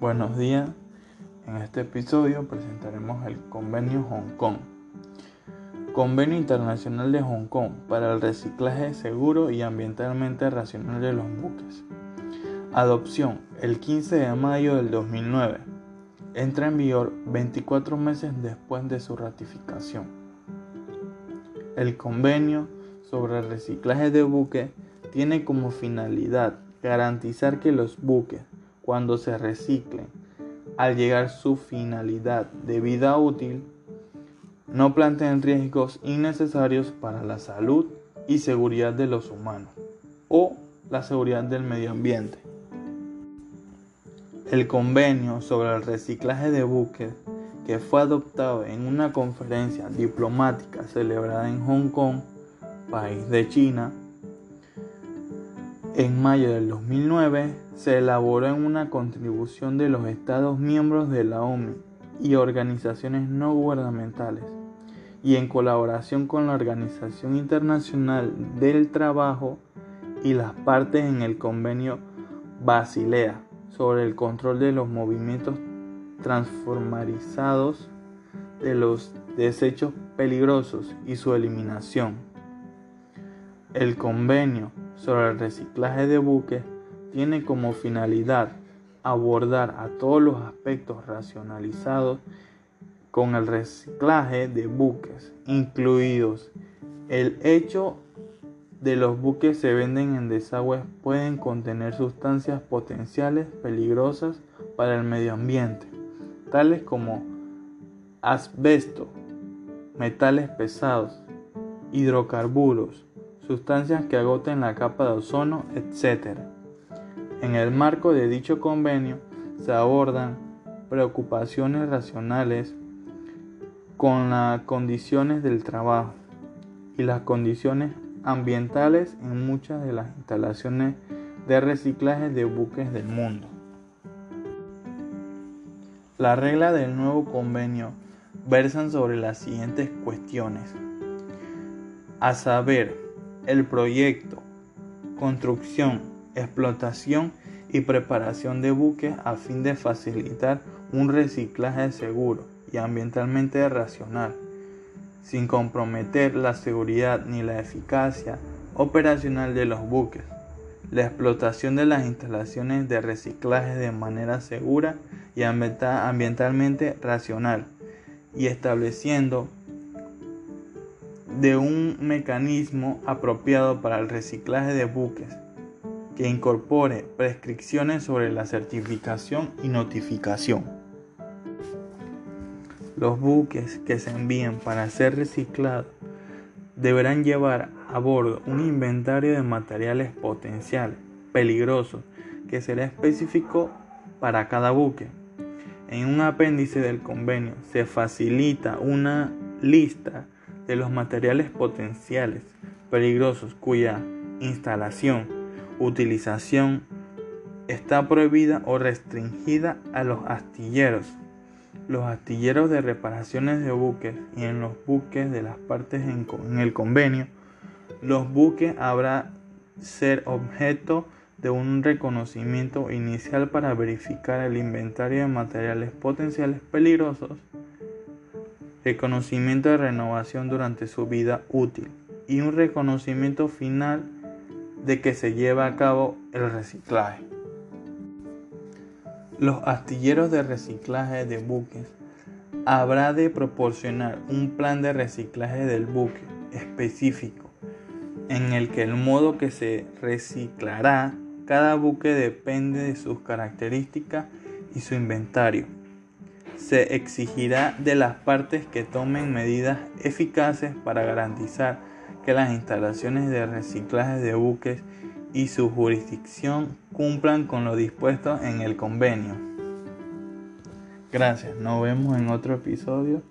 Buenos días. En este episodio presentaremos el Convenio Hong Kong. Convenio Internacional de Hong Kong para el reciclaje seguro y ambientalmente racional de los buques. Adopción el 15 de mayo del 2009. Entra en vigor 24 meses después de su ratificación. El convenio sobre el reciclaje de buques tiene como finalidad garantizar que los buques cuando se reciclen al llegar su finalidad de vida útil, no planteen riesgos innecesarios para la salud y seguridad de los humanos o la seguridad del medio ambiente. El convenio sobre el reciclaje de buques que fue adoptado en una conferencia diplomática celebrada en Hong Kong, país de China, en mayo del 2009 se elaboró en una contribución de los Estados miembros de la ONU y organizaciones no gubernamentales y en colaboración con la Organización Internacional del Trabajo y las partes en el convenio Basilea sobre el control de los movimientos transformarizados de los desechos peligrosos y su eliminación. El convenio sobre el reciclaje de buques tiene como finalidad abordar a todos los aspectos racionalizados con el reciclaje de buques, incluidos el hecho de los buques se venden en desagües pueden contener sustancias potenciales peligrosas para el medio ambiente, tales como asbesto, metales pesados, hidrocarburos, sustancias que agoten la capa de ozono, etc. En el marco de dicho convenio se abordan preocupaciones racionales con las condiciones del trabajo y las condiciones ambientales en muchas de las instalaciones de reciclaje de buques del mundo. La regla del nuevo convenio versan sobre las siguientes cuestiones, a saber, el proyecto, construcción, explotación y preparación de buques a fin de facilitar un reciclaje seguro y ambientalmente racional, sin comprometer la seguridad ni la eficacia operacional de los buques, la explotación de las instalaciones de reciclaje de manera segura y ambientalmente racional, y estableciendo de un mecanismo apropiado para el reciclaje de buques que incorpore prescripciones sobre la certificación y notificación. Los buques que se envíen para ser reciclados deberán llevar a bordo un inventario de materiales potenciales peligrosos que será específico para cada buque. En un apéndice del convenio se facilita una lista de los materiales potenciales peligrosos cuya instalación, utilización está prohibida o restringida a los astilleros. Los astilleros de reparaciones de buques y en los buques de las partes en, en el convenio, los buques habrá ser objeto de un reconocimiento inicial para verificar el inventario de materiales potenciales peligrosos reconocimiento de renovación durante su vida útil y un reconocimiento final de que se lleva a cabo el reciclaje. Los astilleros de reciclaje de buques habrá de proporcionar un plan de reciclaje del buque específico en el que el modo que se reciclará cada buque depende de sus características y su inventario se exigirá de las partes que tomen medidas eficaces para garantizar que las instalaciones de reciclaje de buques y su jurisdicción cumplan con lo dispuesto en el convenio. Gracias, nos vemos en otro episodio